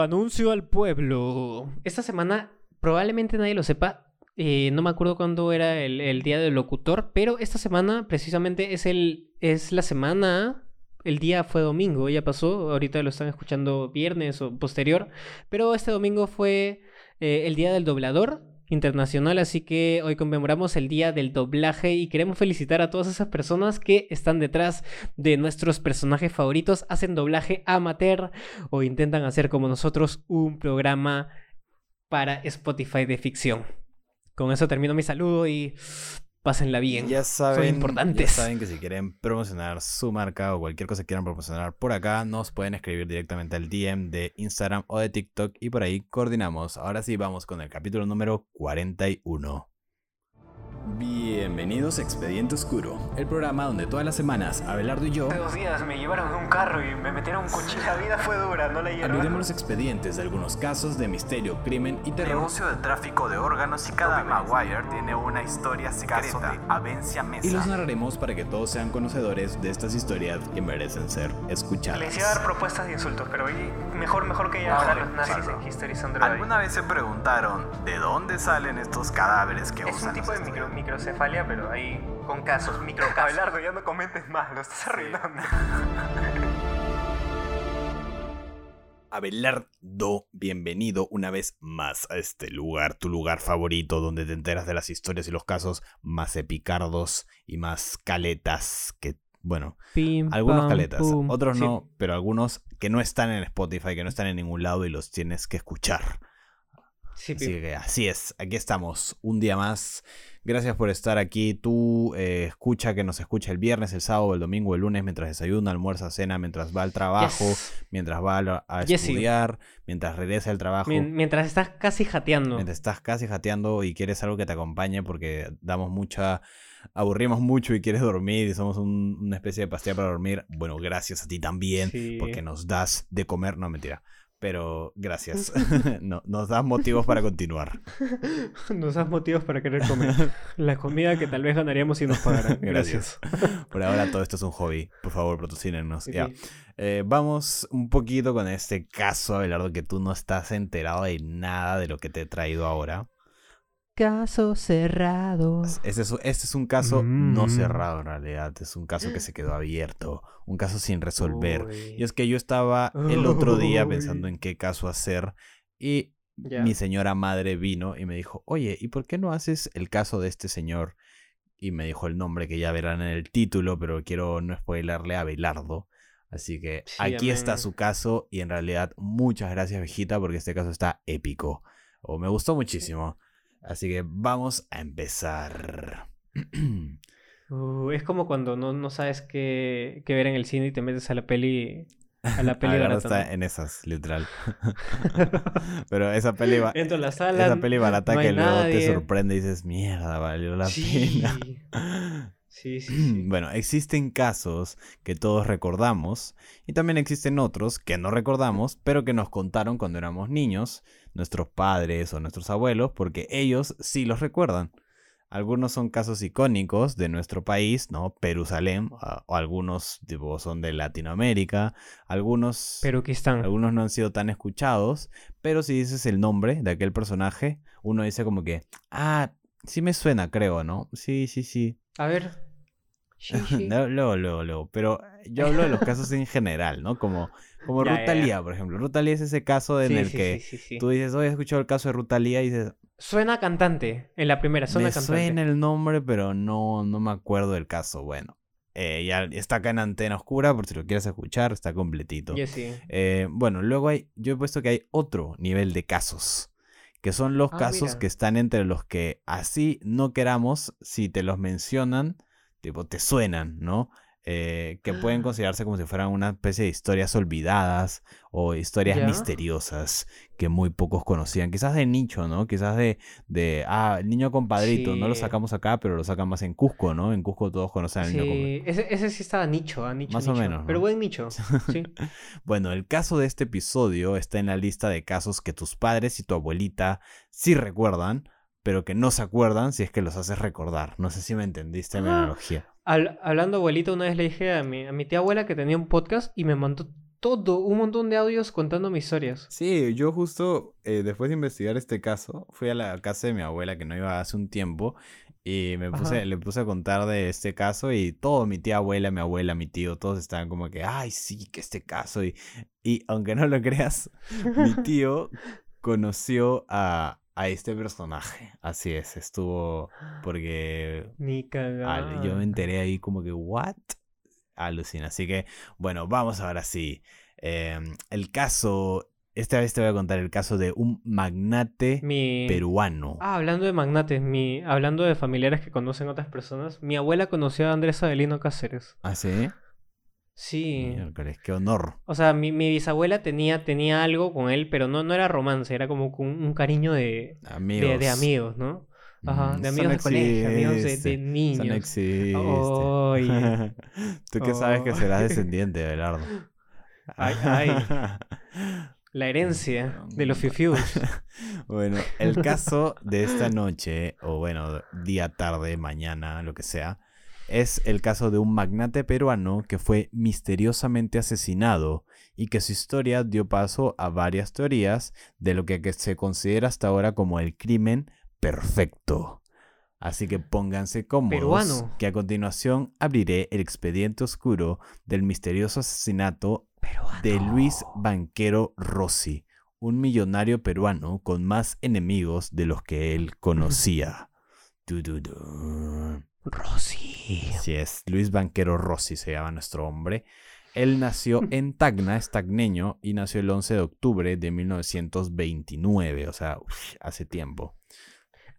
Anuncio, al pueblo. Esta semana, probablemente nadie lo sepa, eh, no me acuerdo cuándo era el, día del locutor, pero esta semana precisamente es, el, es la semana el día fue domingo, ya pasó, ahorita lo están escuchando viernes o posterior, pero este domingo fue eh, el día del doblador internacional, así que hoy conmemoramos el día del doblaje y queremos felicitar a todas esas personas que están detrás de nuestros personajes favoritos, hacen doblaje amateur o intentan hacer como nosotros un programa para Spotify de ficción. Con eso termino mi saludo y pásenla bien. Ya saben, importantes. Ya saben que si quieren promocionar su marca o cualquier cosa que quieran promocionar por acá, nos pueden escribir directamente al DM de Instagram o de TikTok y por ahí coordinamos. Ahora sí, vamos con el capítulo número 41. Bienvenidos a Expediente Oscuro, el programa donde todas las semanas Abelardo y yo. Hace dos días me llevaron en un carro y me metieron un cuchillo. La vida fue dura, no la Abriremos los expedientes de algunos casos de misterio, crimen y terror. Negocio de tráfico de órganos y cada Maguire tiene una historia secreta. de Avencia Mesa. Y los narraremos para que todos sean conocedores de estas historias que merecen ser escuchadas. Les iba a dar propuestas de insultos, pero mejor, mejor que ya no, los nazis en History ¿Alguna vez se preguntaron de dónde salen estos cadáveres que es usan? un tipo de micro microcefalia, pero ahí con casos, microcasos. Abelardo, ya no comentes más, lo estás arruinando. Abelardo, bienvenido una vez más a este lugar, tu lugar favorito, donde te enteras de las historias y los casos más epicardos y más caletas que, bueno, algunos caletas, otros no, pero algunos que no están en Spotify, que no están en ningún lado y los tienes que escuchar. Así que así es, aquí estamos, un día más. Gracias por estar aquí. Tú eh, escucha que nos escucha el viernes, el sábado, el domingo, el lunes, mientras desayuna, almuerza, cena, mientras va al trabajo, mientras va a, estudiar, mientras regresa al trabajo. mientras estás casi jateando. Mientras estás casi jateando y quieres algo que te acompañe porque damos mucha aburrimos mucho y quieres dormir y somos una especie de pastilla para dormir, bueno, gracias a ti también, porque nos das de comer, no mentira, pero gracias. no, nos das motivos para continuar. nos das motivos para querer comer. La comida que tal vez ganaríamos si nos pagaran. Gracias. Por ahora todo esto es un hobby. Por favor, patrocínenos. ya. Eh, vamos un poquito con este caso, Abelardo, que tú no estás enterado de nada de lo que te he traído ahora. Caso cerrado. Este es, este es un caso no mm. cerrado en realidad, es un caso que se quedó abierto, un caso sin resolver. Y es que yo estaba el otro día pensando en qué caso hacer y mi señora madre vino y me dijo, oye, ¿y por qué no haces el caso de este señor? Y me dijo el nombre que ya verán en el título, pero quiero no spoilerle a Belardo. Así que aquí está su caso y en realidad muchas gracias, viejita, porque este caso está épico. O me gustó muchísimo. Así que vamos a empezar. Uh, es como cuando no, no sabes qué, qué, ver en el cine y te metes a la peli. A la peli barata. está en esas, literal. Pero esa peli, va, la esa peli barata que luego te sorprende y dices, mierda, valió la pena. Sí, sí, sí. Bueno, existen casos que todos recordamos y también existen otros que no recordamos, pero que nos contaron cuando éramos niños, nuestros padres o nuestros abuelos, porque ellos sí los recuerdan. Algunos son casos icónicos de nuestro país, ¿no? Perusalén, ah, o algunos tipo, son de Latinoamérica, algunos, están. algunos no han sido tan escuchados, pero si dices el nombre de aquel personaje, uno dice como que, ah, sí me suena, creo, ¿no? Sí, sí, sí. A ver. luego, luego, luego. Pero yo hablo de los casos en general, ¿no? Como, como Rutalía, por ejemplo. Rutalía es ese caso en el que tú dices, hoy he escuchado el caso de Rutalía y dices... Suena cantante en la primera, suena me cantante. Suena el nombre, pero no, no me acuerdo del caso. Bueno, eh, ya está acá en Antena Oscura, por si lo quieres escuchar, está completito. Eh, bueno, luego hay, yo he puesto que hay otro nivel de casos que son los ah, casos que están entre los que así no queramos, si te los mencionan, tipo, te suenan, ¿no? Eh, que pueden considerarse como si fueran una especie de historias olvidadas o historias misteriosas que muy pocos conocían. Quizás de nicho, ¿no? Quizás de, de ah, el niño compadrito, no lo sacamos acá, pero lo sacan más en Cusco, ¿no? En Cusco todos conocen al niño compadrito. Ese, ese sí estaba nicho, a nicho. Más o menos. Pero buen nicho, sí. bueno, el caso de este episodio está en la lista de casos que tus padres y tu abuelita sí recuerdan, pero que no se acuerdan si es que los haces recordar. No sé si me entendiste mi ah, analogía hablando abuelita, una vez le dije a mi, a mi tía abuela que tenía un podcast y me mandó todo, un montón de audios contando mis historias. Sí, yo justo eh, después de investigar este caso, fui a la casa de mi abuela que no iba hace un tiempo y me puse, le puse a contar de este caso y todo, mi tía abuela, mi abuela, mi tío, todos estaban como que, ay, sí, que este caso. Y, y aunque no lo creas, mi tío conoció a, a este personaje. Así es, estuvo porque... Ni cagada. Yo me enteré ahí como que, ¿what? Alucina. Así que, bueno, vamos ahora sí. Em, el caso esta vez te voy a contar el caso de un magnate peruano. Ah, hablando de magnates, mi... hablando de familiares que conocen otras personas, mi abuela conoció a Andrés Avelino Cáceres. ¿Ah, sí? Sí. qué honor. O sea, mi, bisabuela tenía, tenía algo con él, pero no, no era romance, era como un, cariño de amigos. De, amigos, ¿no? Ajá, de amigos de colegio, amigos de, niños. no existe. Tú qué sabes que serás descendiente, Belardo. Ay, ay. La herencia de los fifius. bueno, el caso de esta noche, o bueno, día, tarde, mañana, lo que sea, es el caso de un magnate peruano que fue misteriosamente asesinado y que su historia dio paso a varias teorías de lo que se considera hasta ahora como el crimen perfecto. Así que pónganse cómodos, que a continuación abriré el expediente oscuro del misterioso asesinato de Luis Banquero Rossi, un millonario peruano con más enemigos de los que él conocía. Rossi. Así es, Luis Banquero Rossi se llama nuestro hombre. Él nació en Tacna, es tagneño, y nació el 11 de octubre de 1929, o sea, hace tiempo.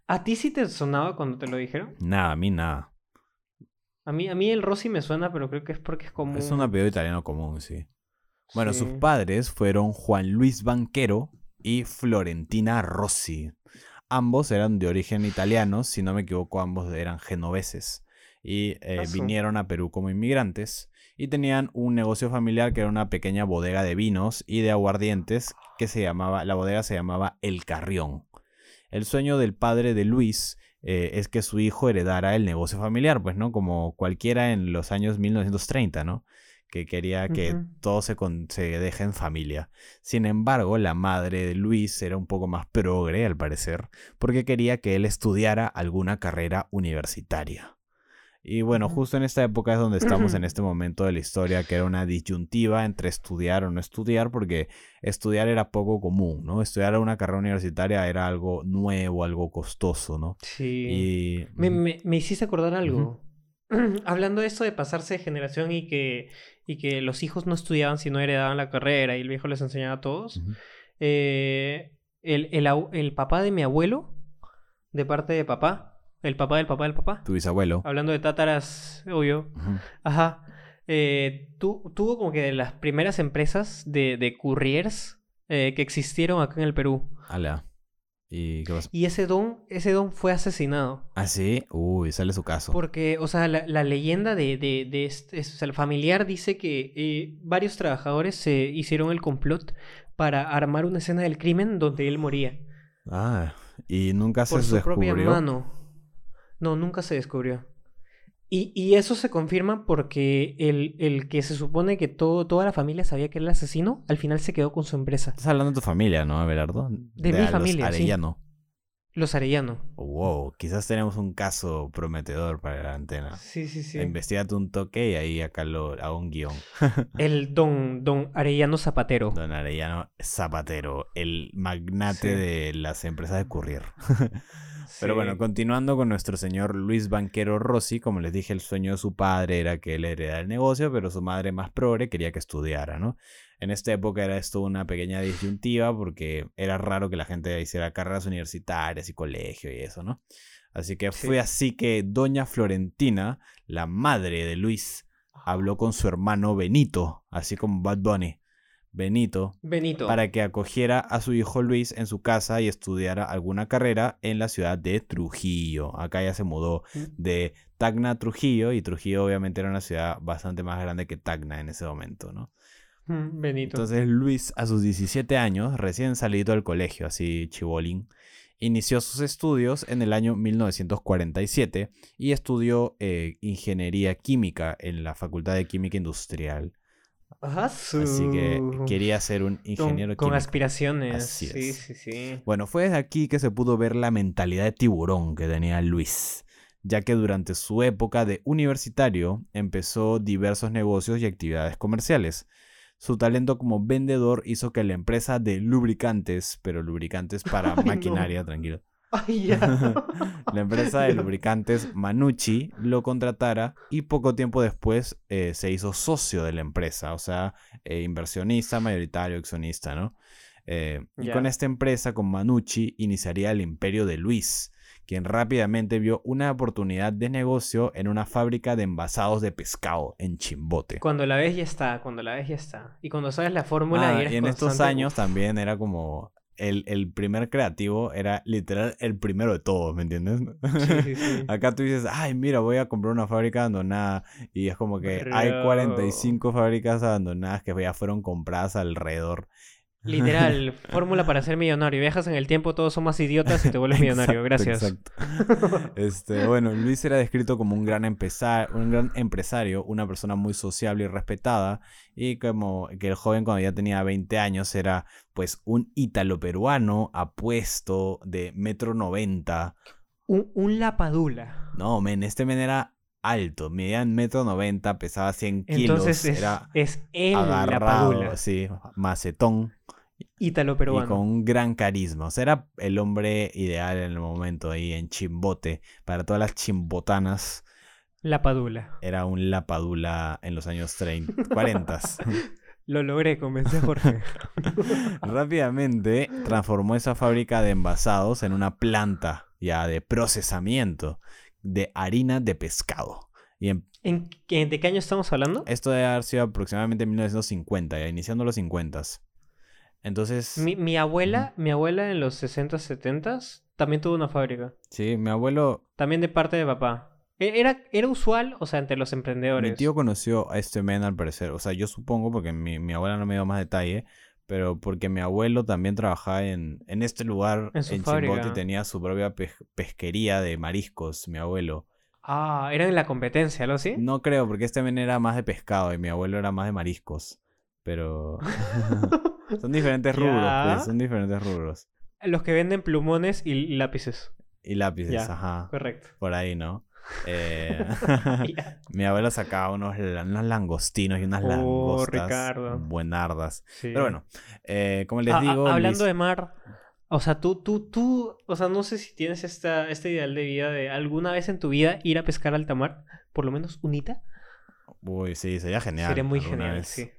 ¿A ti sí te sonaba cuando te lo dijeron? Nada, a mí nada. A mí, a mí el Rossi me suena, pero creo que es porque es común. Es un apellido italiano común, sí. Bueno, sus padres fueron Juan Luis Banquero y Florentina Rossi. Ambos eran de origen italiano, si no me equivoco, ambos eran genoveses. Y eh, vinieron a Perú como inmigrantes y tenían un negocio familiar que era una pequeña bodega de vinos y de aguardientes que se llamaba, la bodega se llamaba El Carrión. El sueño del padre de Luis eh, es que su hijo heredara el negocio familiar, pues, ¿no? Como cualquiera en los años 1930, ¿no? Que quería que todo se, se deje en familia. Sin embargo, la madre de Luis era un poco más progre, al parecer, porque quería que él estudiara alguna carrera universitaria. Y bueno, justo en esta época es donde estamos en este momento de la historia, que era una disyuntiva entre estudiar o no estudiar, porque estudiar era poco común, ¿no? Estudiar una carrera universitaria era algo nuevo, algo costoso, ¿no? Sí. Y... Me, me, hiciste acordar algo. Hablando de esto de pasarse de generación y que y que los hijos no estudiaban si no heredaban la carrera y el viejo les enseñaba a todos. Eh, el, el, papá de mi abuelo, de parte de papá, el papá del papá del papá. Tu bisabuelo. Hablando de tátaras, obvio. Ajá. Eh, tuvo como que de las primeras empresas de, de couriers eh, que existieron acá en el Perú. Ala. ¿Y ese don, ese don fue asesinado. ¿Ah, sí? Uy, sale su caso. Porque, o sea, la, leyenda de, de, este, o sea, el familiar dice que eh, varios trabajadores se hicieron el complot para armar una escena del crimen donde él moría. Ah, y nunca se Por su propia mano. No, nunca se descubrió. Y, eso se confirma porque el, el, que se supone que todo, toda la familia sabía que era el asesino, al final se quedó con su empresa. Estás hablando de tu familia, ¿no, Abelardo? De, mi familia. Los Arellano. Los Arellano. Wow, quizás tenemos un caso prometedor para la antena. Sí, sí, sí. Investígate un toque y ahí acá lo hago un guion. el don, don Arellano Zapatero. Don Arellano Zapatero, el magnate de las empresas de courier. Pero bueno, continuando con nuestro señor Luis Banquero Rossi, como les dije, el sueño de su padre era que él heredara el negocio, pero su madre más progre quería que estudiara, ¿no? En esta época era esto una pequeña disyuntiva porque era raro que la gente hiciera carreras universitarias y colegio y eso, ¿no? Así que fue así que doña Florentina, la madre de Luis, habló con su hermano Benito, así como Bad Bunny, Benito, Benito, para que acogiera a su hijo Luis en su casa y estudiara alguna carrera en la ciudad de Trujillo. Acá ya se mudó mm. de Tacna a Trujillo y Trujillo obviamente era una ciudad bastante más grande que Tacna en ese momento, ¿no? Mm, Benito. Entonces Luis a sus 17 años, recién salido del colegio, así chibolín, inició sus estudios en el año 1947 y estudió eh, ingeniería química en la Facultad de Química Industrial Así que quería ser un ingeniero con, con aspiraciones. sí, sí, sí. Bueno, fue desde aquí que se pudo ver la mentalidad de tiburón que tenía Luis, ya que durante su época de universitario empezó diversos negocios y actividades comerciales. Su talento como vendedor hizo que la empresa de lubricantes, pero lubricantes para maquinaria, tranquilo, la empresa de lubricantes Manucci lo contratara y poco tiempo después eh, se hizo socio de la empresa, o sea, eh, inversionista, mayoritario, accionista, ¿no? Eh, y con esta empresa, con Manucci, iniciaría el imperio de Luis, quien rápidamente vio una oportunidad de negocio en una fábrica de envasados de pescado en Chimbote. Cuando la ves ya está, cuando la ves ya está. Y cuando sabes la fórmula ah, y, en estos años también era como el, primer creativo era literal el primero de todos, ¿me entiendes? Sí, sí, Acá tú dices, ay, mira, voy a comprar una fábrica abandonada. Y es como que hay 45 fábricas abandonadas que ya fueron compradas alrededor. Literal, fórmula para ser millonario. Viajas en el tiempo, todos son más idiotas y te vuelves millonario. Gracias. Exacto. Este, bueno, Luis era descrito como un gran, un gran empresario, una persona muy sociable y respetada. Y como que el joven cuando ya tenía 20 años era pues un ítalo peruano apuesto de metro noventa. Un, lapadula. No, men, este men era alto, medía en metro noventa, pesaba 100 kilos. Entonces es, era es el lapadula. Sí, macetón. Ítalo peruano. Y con un gran carisma. O sea, era el hombre ideal en el momento ahí en Chimbote. Para todas las chimbotanas. Lapadula. Era un Lapadula en los años 30, 40. Lo logré, convencí a Jorge. Rápidamente transformó esa fábrica de envasados en una planta ya de procesamiento de harina de pescado. Y en, ¿En, ¿De qué año estamos hablando? Esto debe haber sido aproximadamente en 1950, ya iniciando los 50. Entonces... Mi, abuela, mi abuela en los 60, 70 también tuvo una fábrica. Sí, mi abuelo... También de parte de papá. E, era, era usual, o sea, entre los emprendedores. Mi tío conoció a este men al parecer. O sea, yo supongo, porque mi, abuela no me dio más detalle, pero porque mi abuelo también trabajaba en, en este lugar, en, Chimbote, y tenía su propia pesquería de mariscos, mi abuelo. Ah, ¿era en la competencia, ¿lo sí? No creo, porque este men era más de pescado y mi abuelo era más de mariscos. Pero... son diferentes rubros, pues, son diferentes rubros. Los que venden plumones y lápices. Y lápices, ajá. Correcto. Por ahí, ¿no? Eh, mi abuelo sacaba unos, langostinos y unas oh, langostas buenardas. Pero bueno, eh, como les digo... hablando de mar, o sea, tú, tú, tú, o sea, no sé si tienes esta, este ideal de vida de alguna vez en tu vida ir a pescar alta mar, por lo menos unita. Uy, sí, sería genial. Sería muy genial, sí.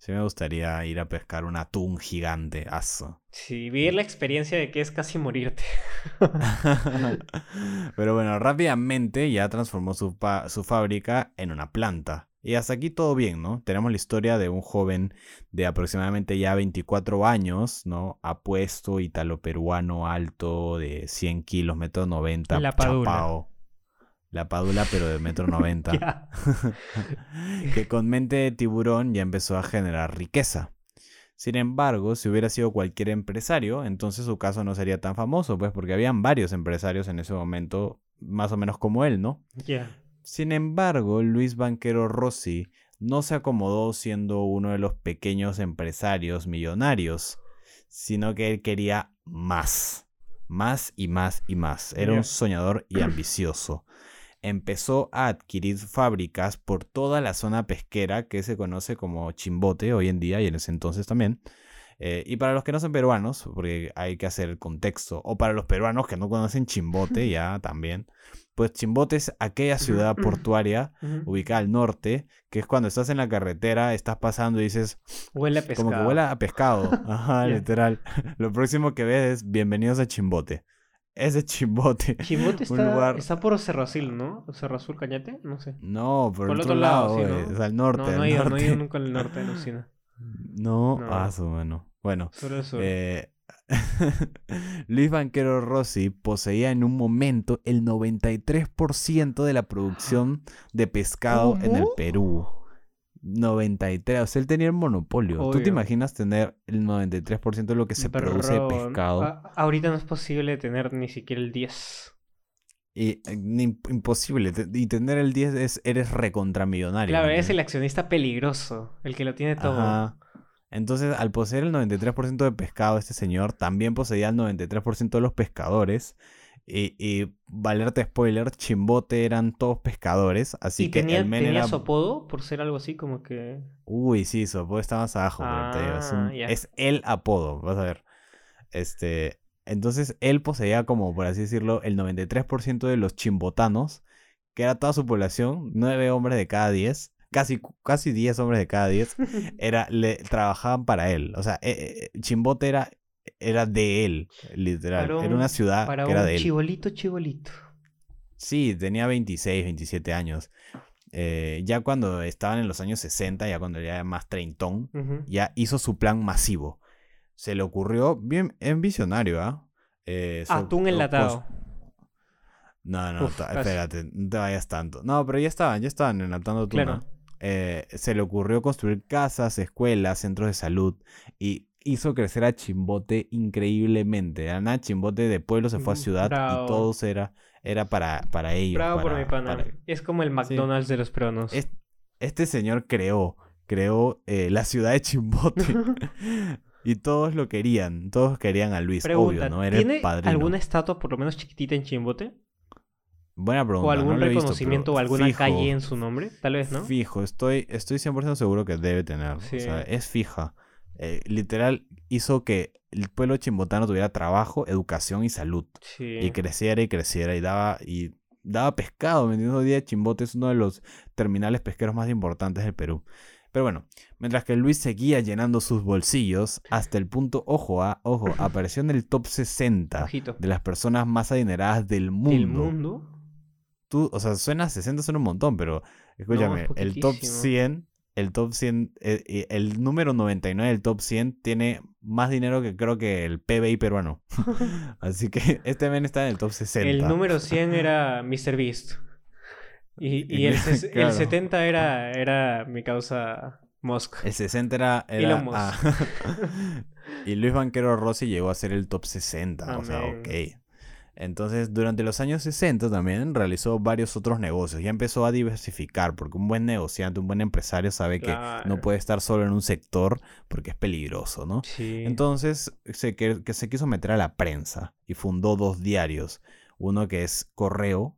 Sí me gustaría ir a pescar un atún gigante, aso. Sí, vivir la experiencia de que es casi morirte. Pero bueno, rápidamente ya transformó su, su fábrica en una planta. Y hasta aquí todo bien, ¿no? Tenemos la historia de un joven de aproximadamente ya 24 años, ¿no? Apuesto, italo-peruano, alto, de 100 kilos, metro 90, la chapao. La padula, pero de metro noventa. que con mente de tiburón ya empezó a generar riqueza. Sin embargo, si hubiera sido cualquier empresario, entonces su caso no sería tan famoso, pues porque habían varios empresarios en ese momento, más o menos como él, ¿no? Sin embargo, Luis Banquero Rossi no se acomodó siendo uno de los pequeños empresarios millonarios, sino que él quería más, más y más y más. Era un soñador y ambicioso empezó a adquirir fábricas por toda la zona pesquera que se conoce como Chimbote hoy en día y en ese entonces también. Eh, y para los que no son peruanos, porque hay que hacer el contexto, o para los peruanos que no conocen Chimbote ya también, pues Chimbote es aquella ciudad portuaria ubicada al norte, que es cuando estás en la carretera, estás pasando y dices, huele a pescado. Como que huele a pescado. Ajá, literal. Lo próximo que ves es bienvenidos a Chimbote. Es de Chimbote. Chimbote está, está por Cerro Azul, ¿no? Cerro Azul Cañete, no sé. No, por, el otro, lado, ¿no? es al norte. No, no, he ido, no he ido nunca al norte de Lucina. No, no. ah, bueno. Bueno. Eh, Luis Banquero Rossi poseía en un momento el 93% de la producción de pescado en el Perú. 93, o sea, él tenía el monopolio. ¿Tú te imaginas tener el 93% de lo que se produce de pescado? ahorita no es posible tener ni siquiera el 10. Y eh, imposible. Y tener el 10 es, eres recontramillonario. Claro, es el accionista peligroso, el que lo tiene todo. Entonces, al poseer el 93% de pescado, este señor también poseía el 93% de los pescadores. Y, y, valerte spoiler, Chimbote eran todos pescadores, así que tenía, el men tenía su apodo por ser algo así como que... Uy, sí, su apodo está más abajo, es, ah, es, el apodo, vas a ver. Este, entonces él poseía como, por así decirlo, el 93% de los chimbotanos, que era toda su población, 9 hombres de cada 10, casi, casi 10 hombres de cada 10, era, le, trabajaban para él. O sea, eh, eh, Chimbote era, era de él, literal. era una ciudad que era de él. Chibolito, chibolito. Sí, tenía 26, 27 años. Eh, ya cuando estaban en los años 60, ya cuando ya era más treintón, ya hizo su plan masivo se le ocurrió bien en visionario, ¿ah? ¿eh? Atún enlatado. No, no, espérate, no te vayas tanto. No, pero ya estaban, ya estaban enlatando atún. Claro. Eh, se le ocurrió construir casas, escuelas, centros de salud y hizo crecer a Chimbote increíblemente. Ana Chimbote de pueblo se fue a ciudad y todo era, era para, para ellos. Bravo por mi pana. Es como el McDonald's de los peruanos. este señor creó, creó eh, la ciudad de Chimbote. Y todos lo querían, todos querían a Luis, obvio, ¿no? Era ¿tiene alguna estatua por lo menos chiquitita en Chimbote? Buena pregunta. ¿O algún reconocimiento o alguna calle en su nombre? Tal vez, ¿no? Fijo, estoy, estoy 100% seguro que debe tener. O sea, es fija. Eh, literal, hizo que el pueblo chimbotano tuviera trabajo, educación y salud. Sí. Y creciera y creciera y daba, y daba pescado. Vendiendo día Chimbote es uno de los terminales pesqueros más importantes del Perú. Pero bueno, mientras que Luis seguía llenando sus bolsillos, hasta el punto, ojo, a, ah, ojo, apareció en el top 60 de las personas más adineradas del mundo. ¿Del mundo? Tú, o sea, suena 60, suena un montón, pero escúchame, el top 100, el top 100, eh, eh, el, número 99 del top 100 tiene más dinero que creo que el PBI peruano. Así que este men está en el top 60. El número 100 era Mr. Beast. Y, el, 70 era, era mi causa Musk. El 60 era... era ah, y Luis Banquero Rossi llegó a ser el top 60. O sea, ok. Entonces, durante los años 60 también realizó varios otros negocios. Ya empezó a diversificar, porque un buen negociante, un buen empresario sabe que no puede estar solo en un sector porque es peligroso, ¿no? Sí. Entonces, se, que, se quiso meter a la prensa y fundó dos diarios. Uno que es Correo,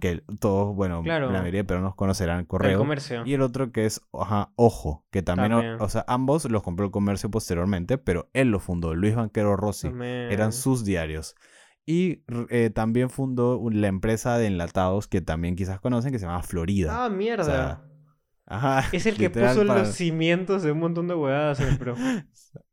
que todos, bueno, la mayoría pero nos conocerán correo. comercio. Y el otro que es Ojo, que también, O, sea, ambos los compró el comercio posteriormente, pero él lo fundó, Luis Banquero Rossi. Eran sus diarios. Y eh, también fundó la empresa de enlatados que también quizás conocen, que se llama Florida. Ah, mierda. Ajá, es el que puso los cimientos de un montón de huevadas en el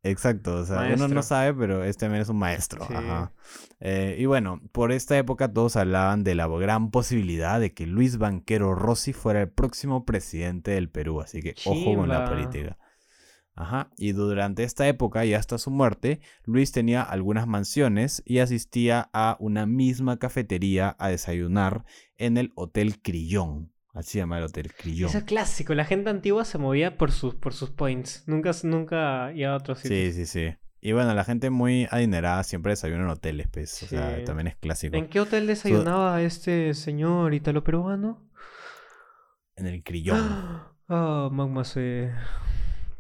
Exacto, o sea, uno no sabe, pero este men es un maestro. Ajá. Eh, y bueno, por esta época todos hablaban de la gran posibilidad de que Luis Banquero Rossi fuera el próximo presidente del Perú, así que ojo con la política. Ajá, y durante esta época y hasta su muerte, Luis tenía algunas mansiones y asistía a una misma cafetería a desayunar en el Hotel Crillón. Así se llama el Hotel Crillón. Eso es clásico. La gente antigua se movía por sus, por sus points. Nunca, nunca iba a otros sitios. Sí, sí, sí. Y bueno, la gente muy adinerada siempre desayuna en hoteles, pues. O sea, también es clásico. ¿En qué hotel desayunaba este señor italo peruano? En el Crillón. Ah, oh, magma se...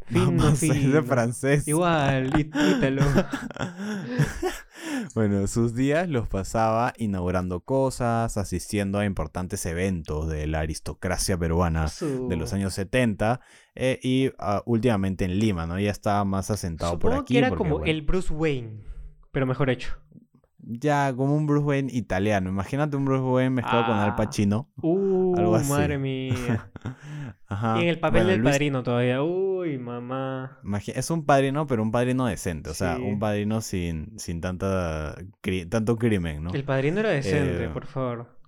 Fino, fino. de francés. Igual, ítalo. bueno, sus días los pasaba inaugurando cosas, asistiendo a importantes eventos de la aristocracia peruana de los años 70 eh, y ah, últimamente en Lima, ¿no? Ya estaba más asentado por aquí. que era como el Bruce Wayne, pero mejor hecho. Ya, como un Bruce Wayne italiano. Imagínate un Bruce Wayne mezclado con Al ah. Pacino. Uh, algo así. madre mía. Ajá. Y en el papel del padrino todavía. Uy, mamá. Es un padrino, pero un padrino decente. O sea, un padrino sin, sin tanta tanto crimen, ¿no? El padrino era decente, eh, por favor.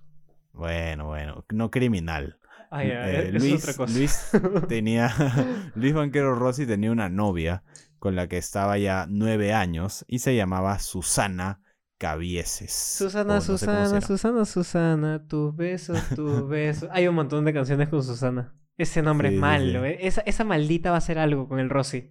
Bueno, bueno. No criminal. Ah, eh, Luis, otra cosa. Luis tenía. Luis Banquero Rossi tenía una novia con la que estaba ya nueve años y se llamaba Susana Cabieses. Susana, Susana, Susana, Susana, tus besos, tus besos. Hay un montón de canciones con Susana. Ese nombre es malo, ¿eh? Esa, esa, maldita va a hacer algo con el Rossi.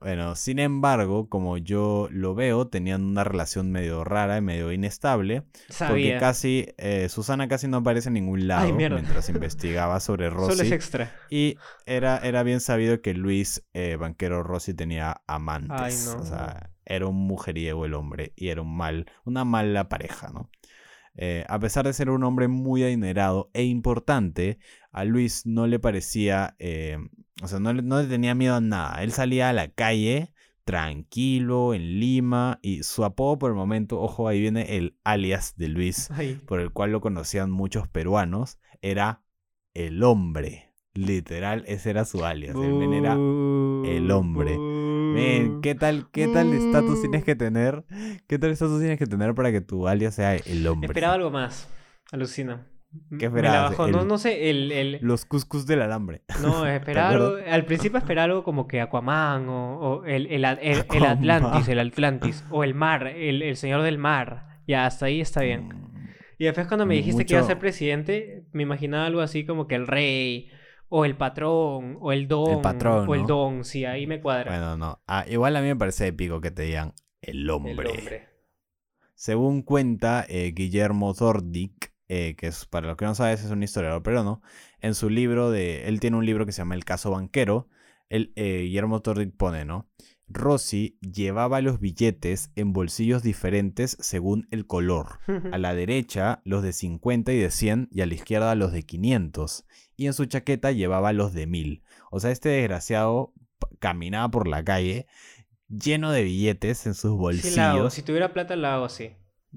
Bueno, sin embargo, como yo lo veo, tenían una relación medio rara y medio inestable. Porque casi, eh, Susana casi no aparece en ningún lado mientras investigaba sobre Rossi. Solo es extra. Y era, era bien sabido que Luis, eh, banquero Rossi, tenía amantes. O sea, era un mujeriego el hombre y era un mal, una mala pareja, ¿no? Eh, a pesar de ser un hombre muy adinerado e importante, a Luis no le parecía, eh, o sea, no le, tenía miedo a nada. Él salía a la calle tranquilo en Lima y su apodo por el momento, ojo, ahí viene el alias de Luis, por el cual lo conocían muchos peruanos, era el hombre. Literal, ese era su alias. Él era el hombre. ¿Qué tal, qué tal estatus tienes que tener? ¿Qué tal estatus tienes que tener para que tu alias sea el hombre? Esperaba algo más. Alucina. ¿Qué esperabas? no, no sé, el, Los cuscus del alambre. No, esperaba algo... Al principio esperaba algo como que Aquaman o, el, el, Atlantis, el Atlantis. O el mar, el, señor del mar. Ya, hasta ahí está bien. Mm. Y después cuando me dijiste que iba a ser presidente, me imaginaba algo así como que el rey o el patrón, o el don, el patrón, o el don, sí, ahí me cuadra. Bueno, no. Ah, igual a mí me parece épico que te digan el hombre. Según cuenta eh, Guillermo Zordic, eh, que es, para los que no sabes es un historiador pero no, en su libro de, él tiene un libro que se llama El caso banquero, el, eh, Guillermo Zordic pone, ¿no? Rossi llevaba los billetes en bolsillos diferentes según el color. A la derecha los de 50 y de 100 y a la izquierda los de 500 y en su chaqueta llevaba los de mil. O sea, este desgraciado caminaba por la calle lleno de billetes en sus bolsillos. Si tuviera plata, lo hago así.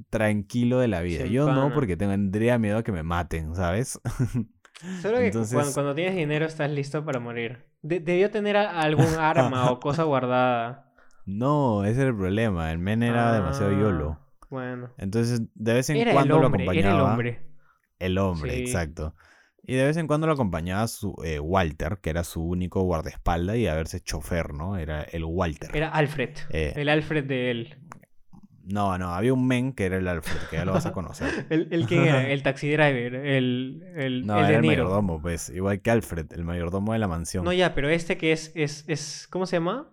Tranquilo de la vida. Yo no, porque tendría miedo a que me maten, ¿sabes? Solo que cuando, tienes dinero estás listo para morir. debió tener algún arma o cosa guardada. No, ese es el problema. El men era demasiado yolo. Ah, bueno. Entonces, de vez en cuando lo acompañaba. Era el hombre. El hombre, exacto. Y de vez en cuando lo acompañaba su eh, Walter, que era su único guardaespaldas y a verse chofer, ¿no? Era el Walter. Era Alfred. Eh, el Alfred de él. No, no, había un men que era el Alfred, que ya lo vas a conocer. ¿El, el quién era? El taxi driver, el, el, no, era el mayordomo, pues, igual que Alfred, el mayordomo de la mansión. No, ya, pero este que es, es, es ¿cómo se llama?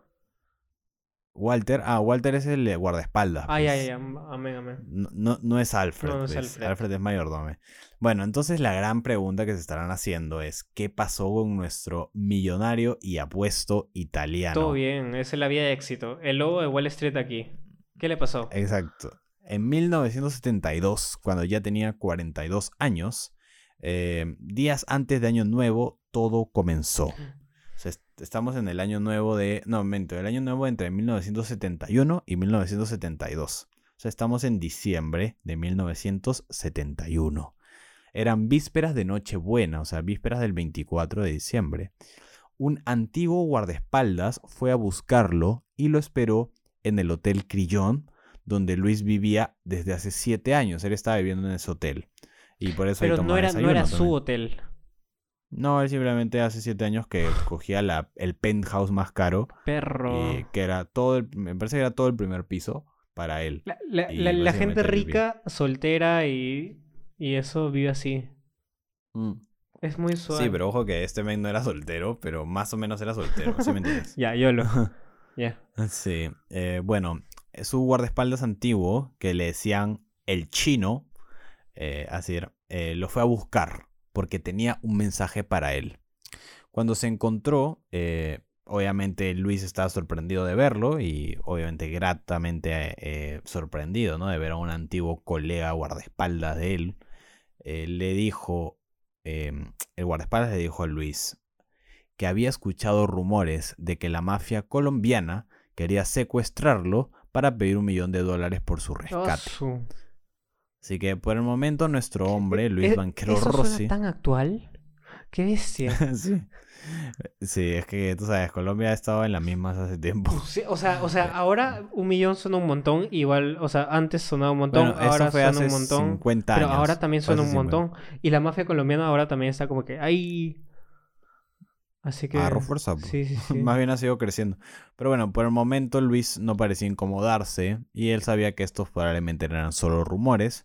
Walter, ah, Walter es el guardaespaldas. Ay, ay, ay, amén, amén. No, no, es Alfred, no, no es pues, Alfred. Alfred es mayordomo. Bueno, entonces la gran pregunta que se estarán haciendo es, ¿qué pasó con nuestro millonario y apuesto italiano? Todo bien, esa es la vía de éxito. El lobo de Wall Street aquí. ¿Qué le pasó? Exacto. En 1972, cuando ya tenía 42 años, eh, días antes de Año Nuevo, todo comenzó. Estamos en el año nuevo de... No, momento, el año nuevo entre 1971 y 1972. O sea, estamos en diciembre de 1971. Eran vísperas de Nochebuena, o sea, vísperas del 24 de diciembre. Un antiguo guardaespaldas fue a buscarlo y lo esperó en el Hotel Crillon, donde Luis vivía desde hace siete años. Él estaba viviendo en ese hotel. Y por eso Pero no era, no era su hotel. No, él simplemente hace siete años que cogía la, el penthouse más caro. Perro. Y que era todo el, me parece que era todo el primer piso para él. La, gente rica, soltera y y eso vive así. Mm. Es muy suave. Sí, pero ojo que este men no era soltero, pero más o menos era soltero, ¿sí me entiendes? ya, yo lo. Ya. Sí. Eh, bueno, su guardaespaldas antiguo, que le decían el chino, eh, así era, eh, lo fue a buscar porque tenía un mensaje para él. Cuando se encontró, obviamente Luis estaba sorprendido de verlo y obviamente gratamente sorprendido, ¿no? De ver a un antiguo colega guardaespaldas de él eh, le dijo, em, el guardaespaldas le dijo a Luis que había escuchado rumores de que la mafia colombiana quería secuestrarlo para pedir un millón de dólares por su rescate. Así que por el momento nuestro hombre, Luis Banquero ¿eso Rossi... tan actual? ¡Qué bestia! sí. Sí, es que tú sabes, Colombia ha estado en las mismas hace tiempo. o sea, o sea, ahora un millón suena un montón, igual, o sea, antes sonaba un montón, ahora suena un montón. pero ahora también suena un montón. Y la mafia colombiana ahora también está como que ahí. Así que. Agarró fuerza. Pues. Sí, sí, sí. Más bien ha sido creciendo. Pero bueno, por el momento Luis no parecía incomodarse y él sabía que estos probablemente eran solo rumores.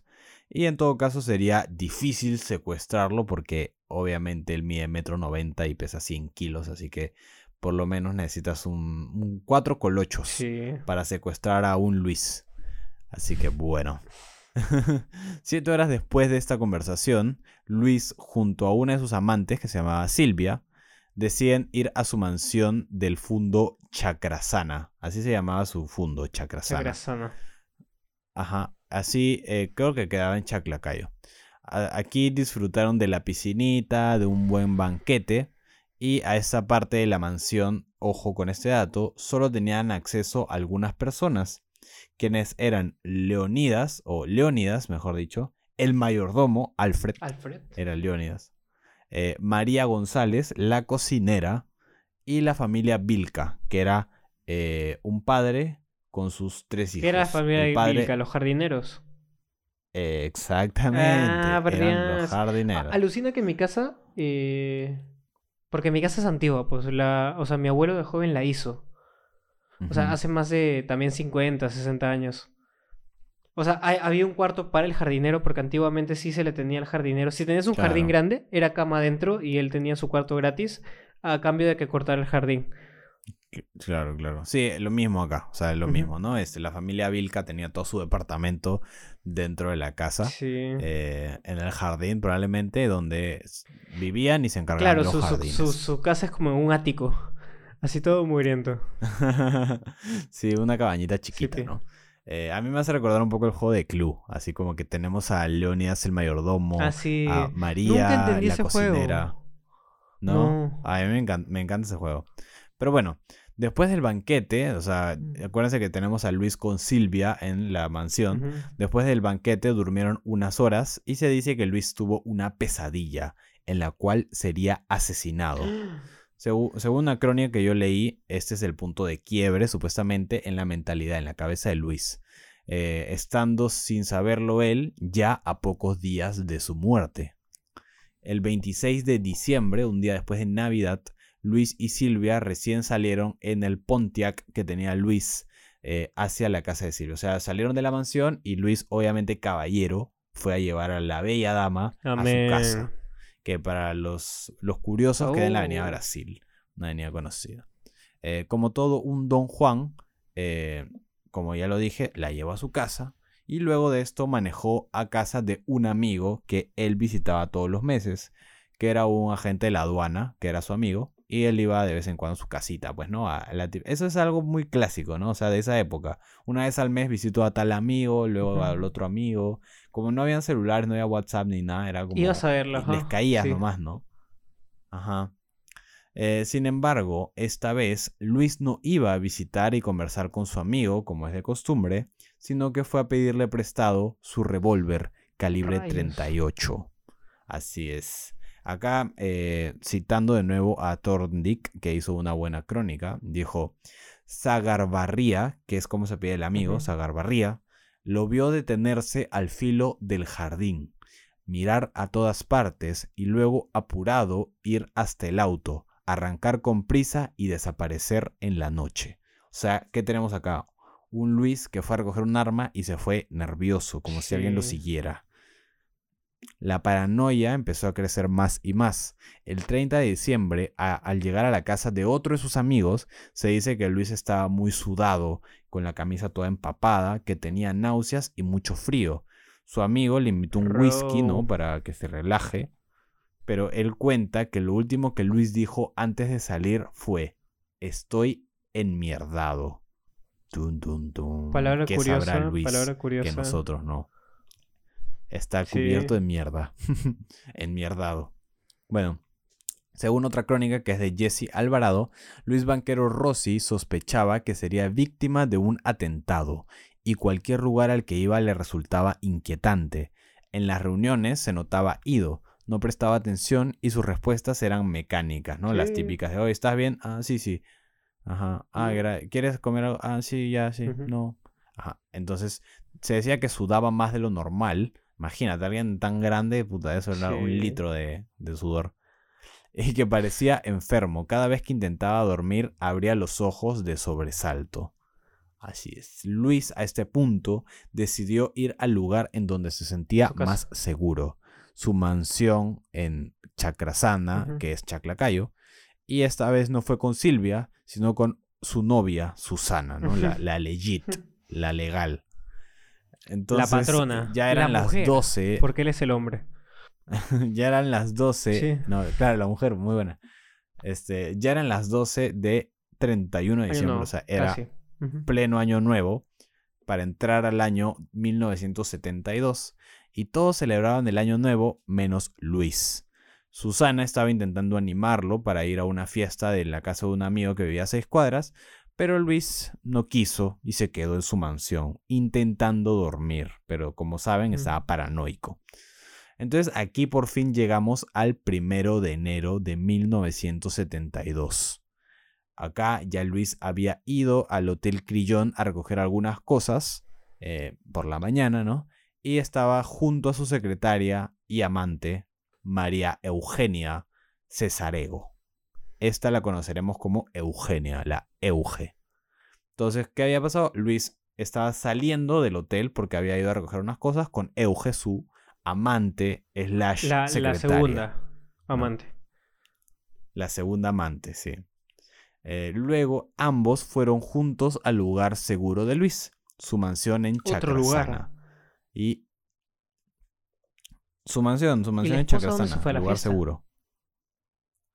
Y en todo caso sería difícil secuestrarlo porque obviamente él mide metro noventa y pesa 100 kilos, así que por lo menos necesitas un, cuatro colochos para secuestrar a un Luis. Así que bueno. Siete horas después de esta conversación, Luis, junto a una de sus amantes, que se llamaba Silvia, deciden ir a su mansión del fundo Chacrasana. Así se llamaba su fundo, Chacrasana. Chacrasana. Ajá. Así eh, creo que quedaba en Chaclacayo. Aquí disfrutaron de la piscinita, de un buen banquete. Y a esa parte de la mansión, ojo con este dato, solo tenían acceso algunas personas, quienes eran Leonidas, o Leonidas, mejor dicho, el mayordomo, Alfred, Alfred. era Leonidas, eh, María González, la cocinera, y la familia Vilca, que era eh, un padre con sus tres hijos. ¿Qué era la familia Vilca? ¿Los jardineros? exactamente. Ah, los jardineros. Alucina que en mi casa, eh, porque mi casa es antigua, pues la, o sea, mi abuelo de joven la hizo. O sea, hace más de también 50, 60 años. O sea, había un cuarto para el jardinero, porque antiguamente sí se le tenía al jardinero. Si tenías un jardín grande, era cama adentro y él tenía su cuarto gratis a cambio de que cortara el jardín. Claro, claro. Sí, lo mismo acá. O sea, lo mismo, ¿no? Este, la familia Vilca tenía todo su departamento dentro de la casa. Sí. Eh, en el jardín, probablemente, donde vivían y se encargaban de los su, jardines. Su, su, casa es como un ático. Así todo muriendo. sí, una cabañita chiquita, ¿no? Eh, a mí me hace recordar un poco el juego de Club, así como que tenemos a Leonidas el mayordomo, ah, a María la cocinera. ¿No? A mí me encanta, me encanta ese juego. Pero bueno, después del banquete, o sea, acuérdense que tenemos a Luis con Silvia en la mansión. Después del banquete durmieron unas horas y se dice que Luis tuvo una pesadilla en la cual sería asesinado. Según, una crónica que yo leí, este es el punto de quiebre supuestamente en la mentalidad, en la cabeza de Luis, eh, estando sin saberlo él ya a pocos días de su muerte. El 26 de diciembre, un día después de Navidad, Luis y Silvia recién salieron en el Pontiac que tenía Luis eh, hacia la casa de Silvia. O sea, salieron de la mansión y Luis, obviamente caballero, fue a llevar a la bella dama a su casa que para los, los curiosos queda en la Avenida oh. Brasil, una avenida conocida. Eh, como todo un Don Juan, eh, como ya lo dije, la llevó a su casa y luego de esto manejó a casa de un amigo que él visitaba todos los meses, que era un agente de la aduana, que era su amigo, y él iba de vez en cuando a su casita, pues, ¿no? Eso es algo muy clásico, ¿no? O sea, de esa época. Una vez al mes visitó a tal amigo, luego al otro amigo. Como no habían celulares, no había WhatsApp ni nada, era como... Ibas a verlo, Les caías nomás, ¿no? Ajá. Eh, sin embargo, esta vez Luis no iba a visitar y conversar con su amigo, como es de costumbre, sino que fue a pedirle prestado su revólver calibre 38. Así es. Acá, eh, citando de nuevo a Thorndick, que hizo una buena crónica, dijo, Zagarbarría, que es como se pide el amigo, Zagarbarría, lo vio detenerse al filo del jardín, mirar a todas partes y luego apurado ir hasta el auto, arrancar con prisa y desaparecer en la noche. O sea, ¿qué tenemos acá? Un Luis que fue a recoger un arma y se fue nervioso, como si alguien lo siguiera. La paranoia empezó a crecer más y más. El 30 de diciembre, al llegar a la casa de otro de sus amigos, se dice que Luis estaba muy sudado, con la camisa toda empapada, que tenía náuseas y mucho frío. Su amigo le invitó un whisky, ¿no? Para que se relaje. Pero él cuenta que lo último que Luis dijo antes de salir fue: Estoy enmierdado. Palabra curiosa, palabra curiosa. que nosotros no. Está cubierto de mierda. Enmierdado. Bueno, según otra crónica que es de Jesse Alvarado, Luis Banquero Rossi sospechaba que sería víctima de un atentado y cualquier lugar al que iba le resultaba inquietante. En las reuniones se notaba ido, no prestaba atención y sus respuestas eran mecánicas, ¿no? Las típicas de, hoy ¿estás bien? Ah, sí, sí. Ajá. Ah, ¿quieres comer algo? Ah, sí, ya, sí. No. Ajá. Entonces, se decía que sudaba más de lo normal Imagínate, alguien tan grande, puta, eso era un litro de, sudor. Y que parecía enfermo. Cada vez que intentaba dormir, abría los ojos de sobresalto. Así es. Luis, a este punto, decidió ir al lugar en donde se sentía más seguro. Su mansión en Chacrasana, que es Chaclacayo, Y esta vez no fue con Silvia, sino con su novia, Susana, ¿no? La, la legit, la legal. Entonces, la patrona. Ya eran las 12. Porque él es el hombre. ya eran las 12. No, claro, la mujer, muy buena. Este, ya eran las 12 de 31 de diciembre. o sea, era pleno año nuevo para entrar al año 1972. Y todos celebraban el año nuevo menos Luis. Susana estaba intentando animarlo para ir a una fiesta de la casa de un amigo que vivía a seis cuadras, pero Luis no quiso y se quedó en su mansión, intentando dormir, pero como saben estaba paranoico. Entonces aquí por fin llegamos al primero de enero de 1972. Acá ya Luis había ido al Hotel Crillón a recoger algunas cosas eh, por la mañana, ¿no? Y estaba junto a su secretaria y amante, María Eugenia Cesarego. Esta la conoceremos como Eugenia, la Euge. Entonces, ¿qué había pasado? Luis estaba saliendo del hotel porque había ido a recoger unas cosas con Euge, su amante slash la, secretaria. La segunda amante. La segunda amante, sí. Eh, luego, ambos fueron juntos al lugar seguro de Luis, su mansión en. Otro lugar. Y su mansión, su mansión en Chacrasana, lugar seguro.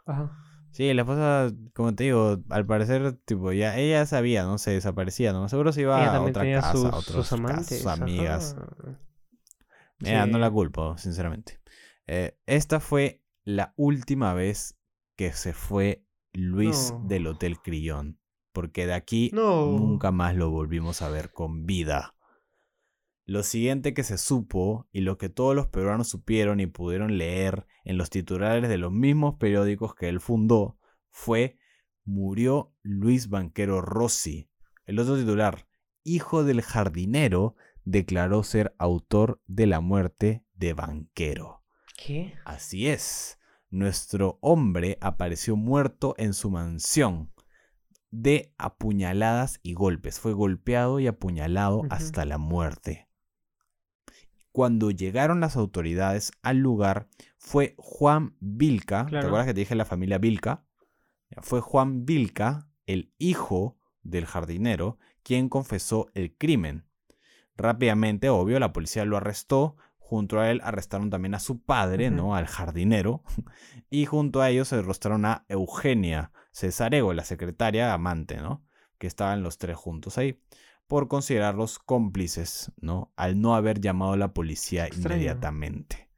Ajá. Sí, la esposa, como te digo, al parecer, tipo, ya ella sabía, ¿no? Se desaparecía, ¿no? Seguro se iba a otra casa, sus, a otros sus amigas. no la culpo, sinceramente. Eh, esta fue la última vez que se fue Luis del Hotel Crillón. Porque de aquí nunca más lo volvimos a ver con vida. Lo siguiente que se supo, y lo que todos los peruanos supieron y pudieron leer en los titulares de los mismos periódicos que él fundó, fue murió Luis Banquero Rossi. El otro titular, hijo del jardinero, declaró ser autor de la muerte de Banquero. ¿Qué? Así es. Nuestro hombre apareció muerto en su mansión de apuñaladas y golpes. Fue golpeado y apuñalado hasta la muerte. Cuando llegaron las autoridades al lugar, fue Juan Vilca, ¿te acuerdas que te dije la familia Vilca? Fue Juan Vilca, el hijo del jardinero, quien confesó el crimen. Rápidamente, obvio, la policía lo arrestó. Junto a él arrestaron también a su padre, ¿no? Al jardinero. Y junto a ellos se arrestaron a Eugenia Cesarego, la secretaria amante, ¿no? Que estaban los tres juntos ahí por considerarlos cómplices, ¿no? Al no haber llamado a la policía inmediatamente.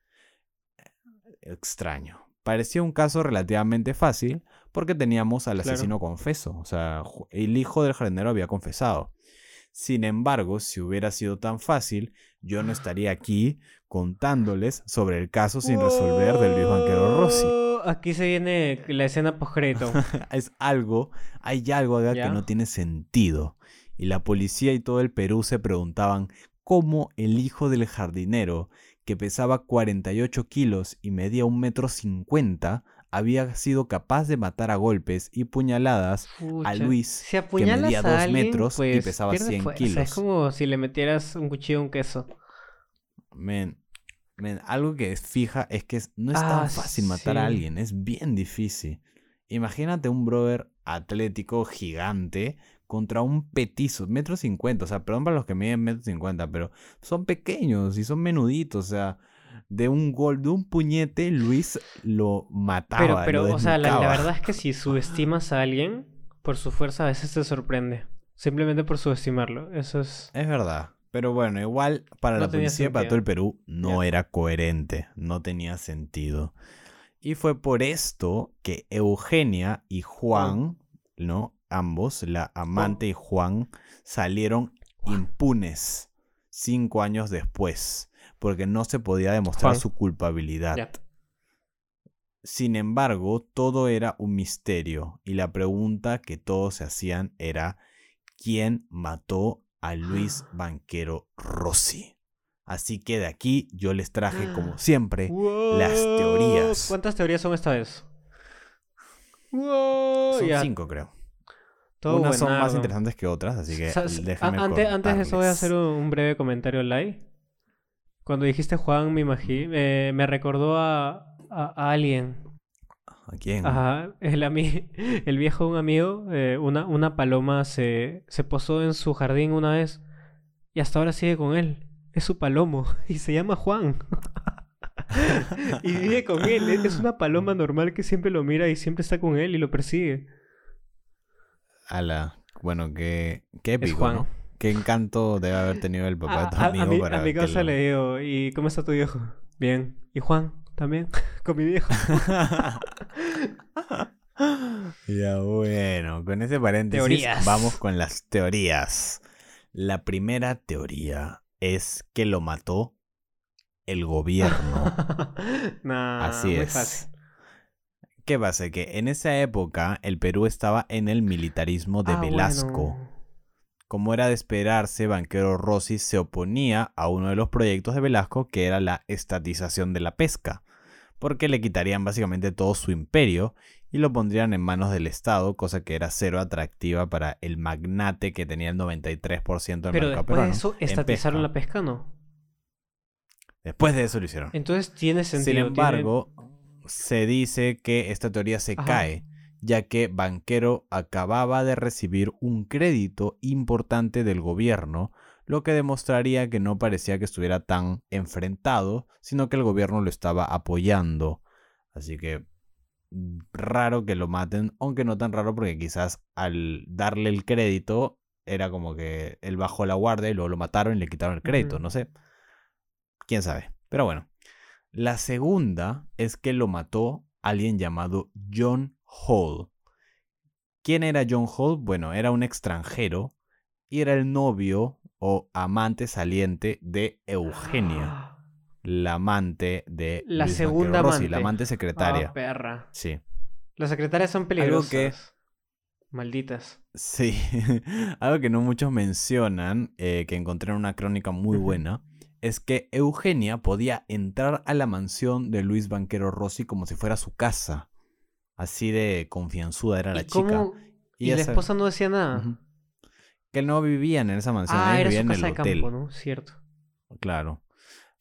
Extraño. Parecía un caso relativamente fácil porque teníamos al asesino confeso, o sea, el hijo del jardinero había confesado. Sin embargo, si hubiera sido tan fácil, yo no estaría aquí contándoles sobre el caso sin resolver del Luis Banquero Rossi. Aquí se viene la escena postcrédito. es algo, hay algo acá que no tiene sentido y la policía y todo el Perú se preguntaban cómo el hijo del jardinero, que pesaba 48 kilos y medía un metro cincuenta, había sido capaz de matar a golpes y puñaladas a Luis, que medía 2 metros y pues, pesaba 100 kilos. es como si le metieras un cuchillo a un queso. Men, algo que es fija es que no es tan ah, fácil matar a alguien, es bien difícil. Imagínate un brother atlético gigante contra un petizo, metro cincuenta, o sea, perdón para los que miden metro cincuenta, pero son pequeños y son menuditos, o sea, de un gol, de un puñete, Luis lo mataba. Pero, pero o sea, la, verdad es que si subestimas a alguien, por su fuerza a veces te sorprende. Simplemente por subestimarlo, eso es... Es verdad. Pero bueno, igual para la policía, para todo el Perú, no era coherente, no tenía sentido. Y fue por esto que Eugenia y Juan, ¿no? Ambos, la amante y Juan, salieron impunes cinco años después, porque no se podía demostrar su culpabilidad. Sin embargo, todo era un misterio y la pregunta que todos se hacían era ¿quién mató a Luis Banquero Rossi? Así que de aquí yo les traje, como siempre, las teorías. ¿Cuántas teorías son esta vez? son cinco, creo. Unas son más interesantes que otras, así que déjame antes, antes de eso voy a hacer un, breve comentario live. Cuando dijiste Juan, me, me recordó a, a, alguien. ¿A quién? Ajá, el, el viejo de un amigo, eh, una, una paloma se, se posó en su jardín una vez y hasta ahora sigue con él. Es su palomo y se llama Juan. y vive con él. Es una paloma normal que siempre lo mira y siempre está con él y lo persigue. Ala, bueno, qué, qué épico, ¿no? Qué encanto debe haber tenido el papá de tu amigo a, mi, para a mi casa le digo, ¿y cómo está tu viejo? Bien. ¿Y Juan? También, con mi viejo. ya bueno, con ese paréntesis vamos con las teorías. La primera teoría es que lo mató el gobierno. Así es. ¿Qué pasa? Que en esa época el Perú estaba en el militarismo de ah, Velasco. Como era de esperarse, Banquero Rossi se oponía a uno de los proyectos de Velasco que era la estatización de la pesca, porque le quitarían básicamente todo su imperio y lo pondrían en manos del Estado, cosa que era cero atractiva para el magnate que tenía el 93% del Pero después de eso estatizaron la pesca, ¿no? Después de eso lo hicieron. Entonces tiene sentido. Sin embargo, se dice que esta teoría se cae, ya que Banquero acababa de recibir un crédito importante del gobierno, lo que demostraría que no parecía que estuviera tan enfrentado, sino que el gobierno lo estaba apoyando. Así que mm, raro que lo maten, aunque no tan raro porque quizás al darle el crédito era como que él bajó la guardia y luego lo mataron y le quitaron el crédito, no sé. Quién sabe. Pero bueno. La segunda es que lo mató alguien llamado John Hall. ¿Quién era John Hall? Bueno, era un extranjero y era el novio o amante saliente de Eugenia. La amante de la segunda amante. la amante secretaria. Ah, perra. Sí. Las secretarias son peligrosas. Malditas. Sí. Algo que no muchos mencionan, eh, que encontré en una crónica muy buena, es que Eugenia podía entrar a la mansión de Luis Banquero Rossi como si fuera su casa. Así de confianzuda era la chica. Y, la esposa no decía nada. Que no vivían en esa mansión, ah, era vivían en el hotel. Campo, ¿no? Cierto. Claro.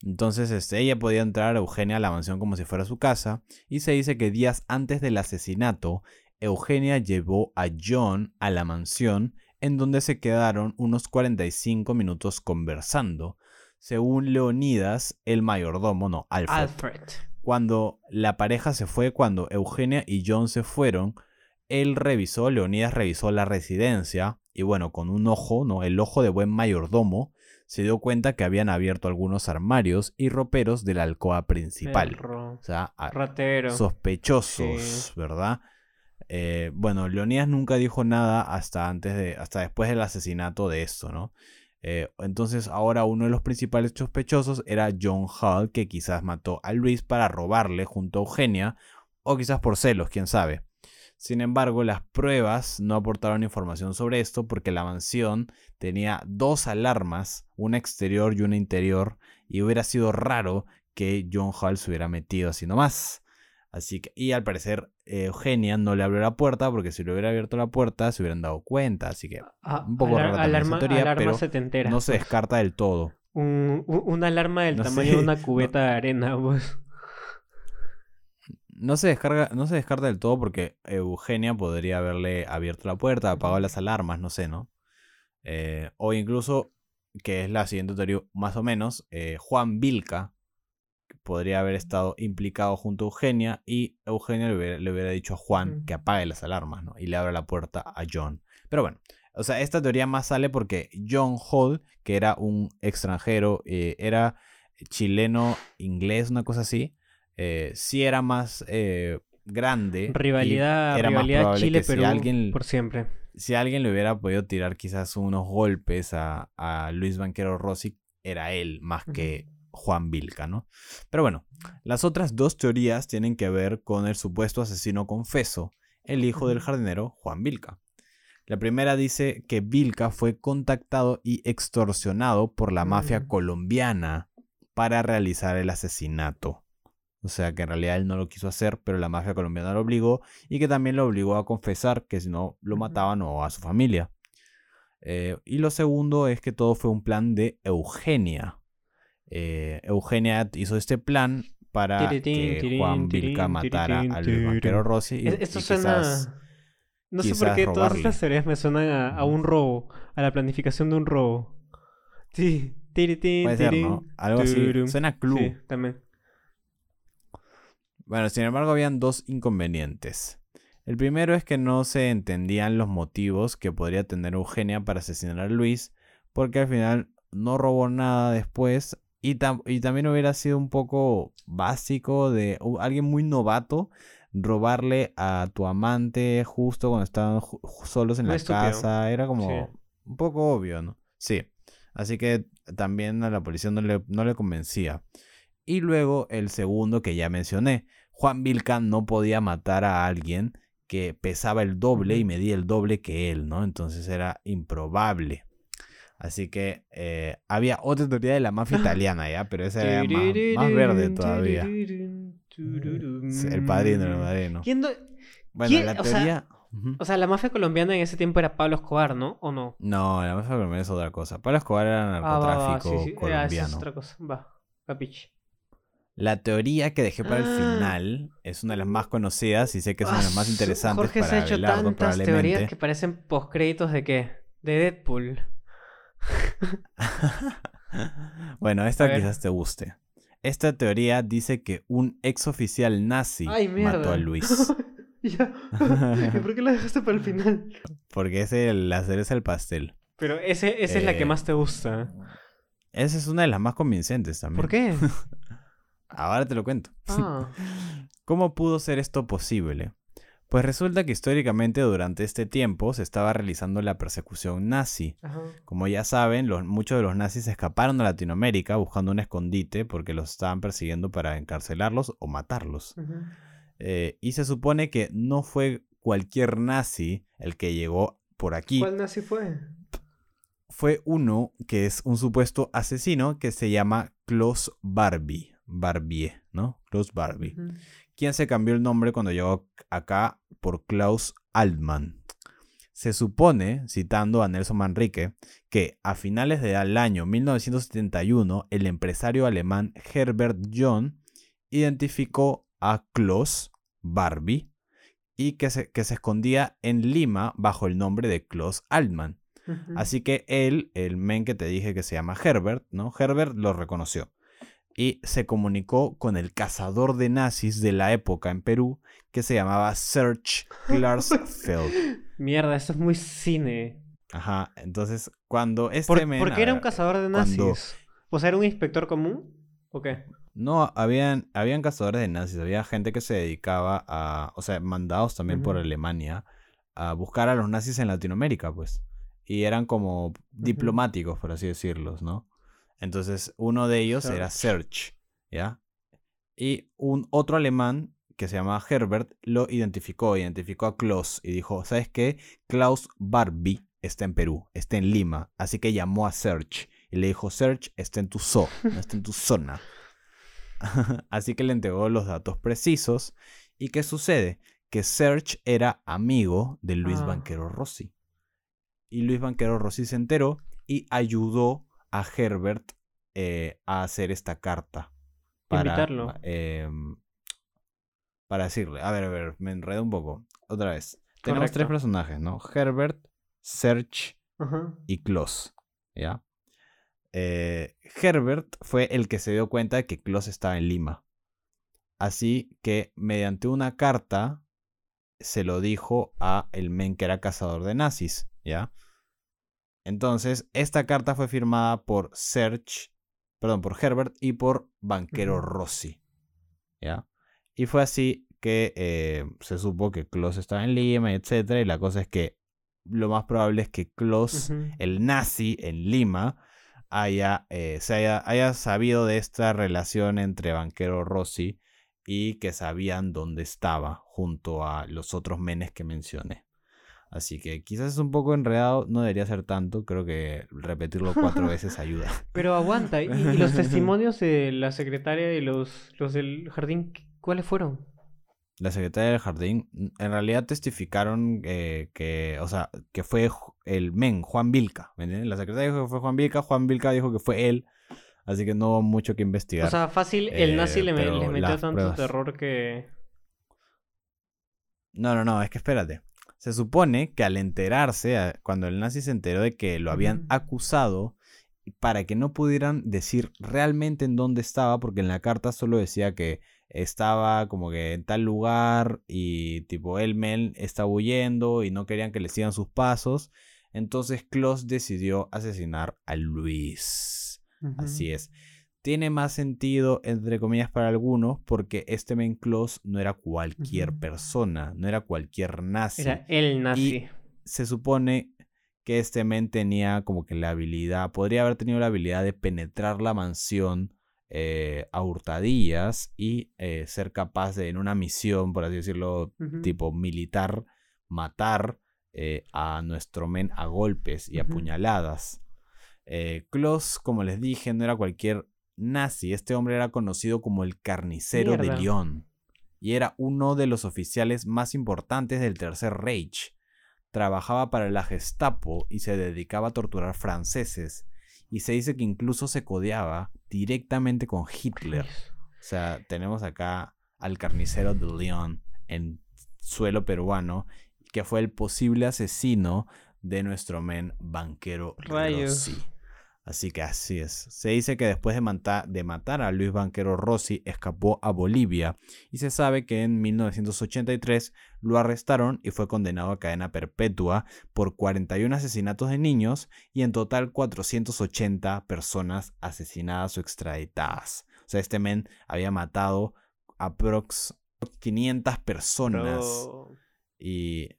Entonces, este, ella podía entrar a Eugenia a la mansión como si fuera su casa. Y se dice que días antes del asesinato, Eugenia llevó a John a la mansión, en donde se quedaron unos 45 minutos conversando según Leonidas, el mayordomo, no, Alfred. Cuando la pareja se fue, cuando Eugenia y John se fueron, él revisó, Leonidas revisó la residencia y bueno, con un ojo, ¿no? El ojo de buen mayordomo, se dio cuenta que habían abierto algunos armarios y roperos de la alcoba principal. O sea, sospechosos, ¿verdad? Eh, bueno, Leonidas nunca dijo nada hasta antes de, hasta después del asesinato de esto, ¿no? Eh, entonces ahora uno de los principales sospechosos era John Hall, que quizás mató a Luis para robarle junto a Eugenia, o quizás por celos, quién sabe. Sin embargo, las pruebas no aportaron información sobre esto porque la mansión tenía dos alarmas, una exterior y una interior, y hubiera sido raro que John Hall se hubiera metido así nomás. Así que, y al parecer Eugenia no le abrió la puerta porque si le hubiera abierto la puerta se hubieran dado cuenta. Así que ah, un poco rara alarma, teoría, pero no se descarta del todo. Un, una alarma del tamaño de una cubeta de arena, pues. No se, descarga, no se descarta del todo porque Eugenia podría haberle abierto la puerta, apagado las alarmas, no sé, ¿no? Eh, o incluso, que es la siguiente teoría más o menos, eh, Juan Vilca, podría haber estado implicado junto a Eugenia y Eugenia le hubiera, dicho a Juan que apague las alarmas, ¿no? Y le abre la puerta a John. Pero bueno, o sea, esta teoría más sale porque John Hall, que era un extranjero, eh, era chileno, inglés, una cosa así, eh, sí era más eh, grande. Rivalidad, era rivalidad Chile, pero alguien, por siempre. Si alguien le hubiera podido tirar quizás unos golpes a, a Luis Banquero Rossi, era él más que Juan Vilca, ¿no? Pero bueno, las otras dos teorías tienen que ver con el supuesto asesino confeso, el hijo del jardinero Juan Vilca. La primera dice que Vilca fue contactado y extorsionado por la mafia mm. colombiana para realizar el asesinato. O sea que en realidad él no lo quiso hacer, pero la mafia colombiana lo obligó y que también lo obligó a confesar que si no lo mataban o a su familia. Eh, y lo segundo es que todo fue un plan de Eugenia, eh, Eugenia hizo este plan para que Juan Vilca matara al banquero Rossi. Y, Esto suena... No sé por qué todas estas teorías me suenan a, un robo, a la planificación de un robo. Sí, Puede ser, ¿no? Algo así. Suena club. Sí, también. Bueno, sin embargo, habían dos inconvenientes. El primero es que no se entendían los motivos que podría tener Eugenia para asesinar a Luis, porque al final no robó nada después y, y también hubiera sido un poco básico de alguien muy novato robarle a tu amante justo cuando estaban solos en la casa. Era como un poco obvio, ¿no? Sí. Así que también a la policía no le, no le convencía. Y luego el segundo que ya mencioné. Juan Vilca no podía matar a alguien que pesaba el doble y medía el doble que él, ¿no? Entonces era improbable. Así que eh, había otra teoría de la mafia italiana, ¿ya? Pero esa era más, verde todavía. el padrino, el padrino. Bueno, la teoría... O sea, la mafia colombiana en ese tiempo era Pablo Escobar, ¿no? ¿O no? No, la mafia colombiana es otra cosa. Pablo Escobar era ah, narcotráfico ah, colombiano. es otra cosa. Va, capiche. La teoría que dejé para el ah. final es una de las más conocidas y sé que es una de las más interesantes Jorge para se ha hecho tantas teorías que parecen postcréditos de qué? De Deadpool. bueno, esta quizás te guste. Esta teoría dice que un ex oficial nazi mató a Luis. ¿Por qué la dejaste para el final? Porque es el, la cereza el pastel. Pero ese, esa es la que eh, más te gusta. Esa es una de las más convincentes también. ¿Por qué? Ahora te lo cuento. Ah. ¿Cómo pudo ser esto posible? Pues resulta que históricamente durante este tiempo se estaba realizando la persecución nazi. Como ya saben, los, muchos de los nazis escaparon a Latinoamérica buscando un escondite porque los estaban persiguiendo para encarcelarlos o matarlos. Eh, y se supone que no fue cualquier nazi el que llegó por aquí. ¿Cuál nazi fue? Fue uno que es un supuesto asesino que se llama Klaus Barbie. Barbie, ¿no? Klaus Barbie quien se cambió el nombre cuando llegó acá por Klaus Altmann. Se supone, citando a Nelson Manrique, que a finales del año 1971 el empresario alemán Herbert John identificó a Klaus Barbie y que se, que se escondía en Lima bajo el nombre de Klaus Altmann. Así que él, el men que te dije que se llama Herbert, ¿no? Herbert lo reconoció y se comunicó con el cazador de nazis de la época en Perú que se llamaba Serge Klarsfeld. Mierda, eso es muy cine. Ajá, entonces cuando este ¿Por, ¿Por qué era un cazador de nazis? ¿O sea, era un inspector común? ¿O qué? No, habían, habían cazadores de nazis, había gente que se dedicaba a, o sea, mandados también por Alemania a buscar a los nazis en Latinoamérica, pues. Y eran como diplomáticos, por así decirlos, ¿no? Entonces, uno de ellos era Serge, ¿ya? Y un otro alemán que se llamaba Herbert lo identificó, identificó a Klaus y dijo, ¿sabes qué? Klaus Barbie está en Perú, está en Lima, así que llamó a Serge y le dijo, Serge está en tu zoo, no está en tu zona. así que le entregó los datos precisos. ¿Y qué sucede? Que Serge era amigo de Luis ah. Banquero Rossi. Y Luis Banquero Rossi se enteró y ayudó a Herbert eh, a hacer esta carta. Para, Invitarlo. Em, para decirle, a ver, a ver, me enredo un poco. Otra vez. Tenemos tres personajes, ¿no? Herbert, Serge y Klaus. ¿Ya? Eh, Herbert fue el que se dio cuenta de que Klaus estaba en Lima. Así que mediante una carta se lo dijo a el men que era cazador de nazis, ¿ya? Entonces, esta carta fue firmada por Serge, perdón, por Herbert y por Banquero Rossi. ¿Ya? Y fue así que eh, se supo que Klaus estaba en Lima, etc. Y la cosa es que lo más probable es que Klaus, el nazi en Lima, haya, eh, se haya, haya, sabido de esta relación entre Banquero Rossi y que sabían dónde estaba junto a los otros menes que mencioné. Así que quizás es un poco enredado, no debería ser tanto, creo que repetirlo cuatro veces ayuda. Pero aguanta, ¿y, los testimonios de la secretaria y los, los del jardín, cuáles fueron? La secretaria del jardín, en realidad testificaron eh, que, o sea, que fue el men, Juan Vilca, ¿me entiendes? La secretaria dijo que fue Juan Vilca, Juan Vilca dijo que fue él, Así que no hubo mucho que investigar. O sea, fácil, el nazi le, eh, metió tanto terror que... No, no, no, es que espérate. Se supone que al enterarse, cuando el nazi se enteró de que lo habían acusado, para que no pudieran decir realmente en dónde estaba, porque en la carta solo decía que estaba como que en tal lugar y tipo Elmel estaba huyendo y no querían que le sigan sus pasos. Entonces Klaus decidió asesinar a Luis. Así es. Tiene más sentido, entre comillas, para algunos, porque este men Klaus no era cualquier persona, no era cualquier nazi. Era el nazi. se supone que este men tenía como que la habilidad, podría haber tenido la habilidad de penetrar la mansión eh, a hurtadillas y eh, ser capaz de en una misión, por así decirlo, tipo militar, matar eh, a nuestro men a golpes y a puñaladas. Klaus, como les dije, no era cualquier nazi. Este hombre era conocido como el carnicero de Lyon y era uno de los oficiales más importantes del Tercer Reich. Trabajaba para la Gestapo y se dedicaba a torturar franceses y se dice que incluso se codeaba directamente con Hitler. O sea, tenemos acá al carnicero de León en suelo peruano, que fue el posible asesino de nuestro men banquero Rossi. Así que así es. Se dice que después de, de, matar a Luis Banquero Rossi escapó a Bolivia y se sabe que en 1983 lo arrestaron y fue condenado a cadena perpetua por 41 asesinatos de niños y en total 480 personas asesinadas o extraditadas. O sea, este men había matado a prox 500 personas. Y...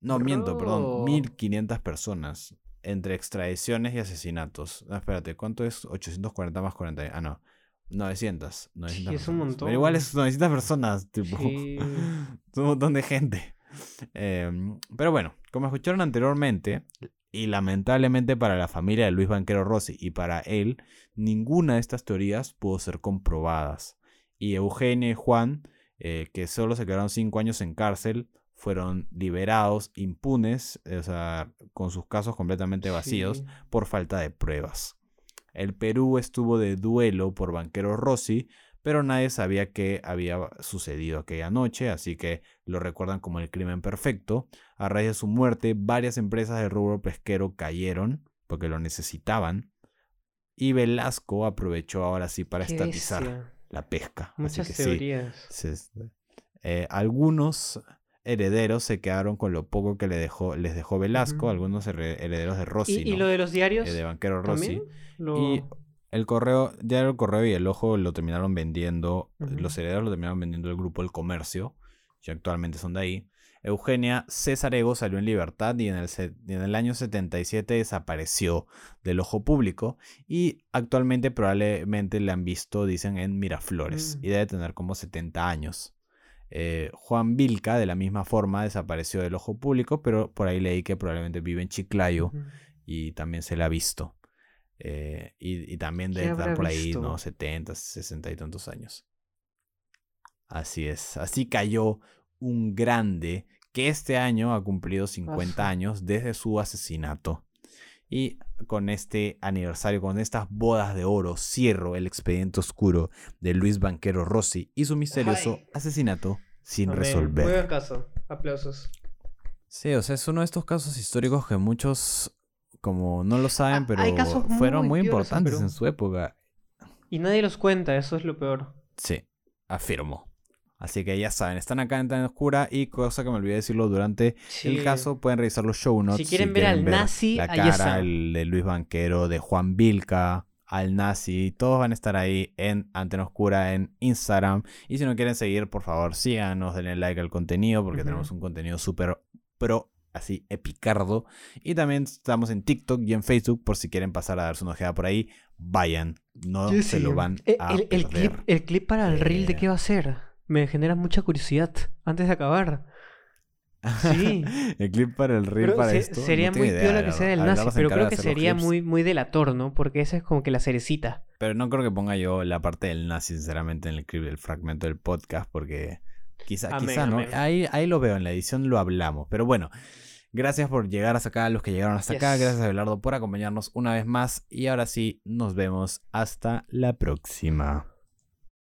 No, miento, perdón, 1500 personas entre extradiciones y asesinatos. No, espérate, ¿cuánto es 840 más 40? Ah, no. 900. 900 es un montón. Pero igual es 900 personas, tipo. es un montón de gente. Em, pero bueno, como escucharon anteriormente, y lamentablemente para la familia de Luis Banquero Rossi y para él, ninguna de estas teorías pudo ser comprobadas. Y Eugenia y Juan, eh, que solo se quedaron 5 años en cárcel, fueron liberados impunes, o sea, con sus casos completamente vacíos por falta de pruebas. El Perú estuvo de duelo por Banquero Rossi, pero nadie sabía qué había sucedido aquella noche, así que lo recuerdan como el crimen perfecto. A raíz de su muerte, varias empresas de rubro pesquero cayeron porque lo necesitaban. Y Velasco aprovechó ahora sí para estatizar la pesca. Muchas teorías. Eh, algunos herederos se quedaron con lo poco que le dejó, les dejó Velasco, algunos herederos de Rossi. ¿Y, lo de los diarios? Eh, de Banquero Rossi. Y el correo, diario El Correo y el Ojo lo terminaron vendiendo, los herederos lo terminaron vendiendo el grupo El Comercio, y actualmente son de ahí. Eugenia César Ego salió en libertad y en el, en el año 77 desapareció del ojo público y actualmente probablemente le han visto, dicen, en Miraflores mm. y debe tener como 70 años. Eh, Juan Vilca, de la misma forma, desapareció del ojo público, pero por ahí leí que probablemente vive en Chiclayo y también se le ha visto. Eh, y, también debe estar por ahí, ¿no? 70, 60 y tantos años. Así es. Así cayó un grande que este año ha cumplido 50 años desde su asesinato. Y con este aniversario, con estas bodas de oro, cierro el expediente oscuro de Luis Banquero Rossi y su misterioso asesinato sin resolver. Muy buen caso. Aplausos. Sí, o sea, es uno de estos casos históricos que muchos, como no lo saben, ah, pero fueron muy importantes en su época. Y nadie los cuenta, eso es lo peor. Sí, afirmo. Así que ya saben, están acá en Tan Oscura y cosa que me olvidé decirlo durante el caso, pueden revisar los show notes. Si quieren ver al nazi, la cara el de Luis Banquero, de Juan Vilca, al nazi, todos van a estar ahí en Antena Oscura en Instagram. Y si no quieren seguir, por favor, síganos, denle like al contenido porque tenemos un contenido súper pro así epicardo. Y también estamos en TikTok y en Facebook por si quieren pasar a darse una ojeada por ahí. Vayan, no se lo van eh, a el, el, clip, el clip para el reel de qué va a ser me genera mucha curiosidad antes de acabar. Sí. el clip para el reel para esto. Sería muy piola que sea del nazi, pero creo que sería muy, muy delator, ¿no? Porque esa es como que la cerecita. Pero no creo que ponga yo la parte del nazi, sinceramente, en el clip, el fragmento del podcast, porque quizá, quizá no. Ahí, ahí lo veo, en la edición lo hablamos. Pero bueno, Gracias por llegar hasta acá, los que llegaron hasta acá. Gracias a Belardo por acompañarnos una vez más. Y ahora sí, nos vemos hasta la próxima.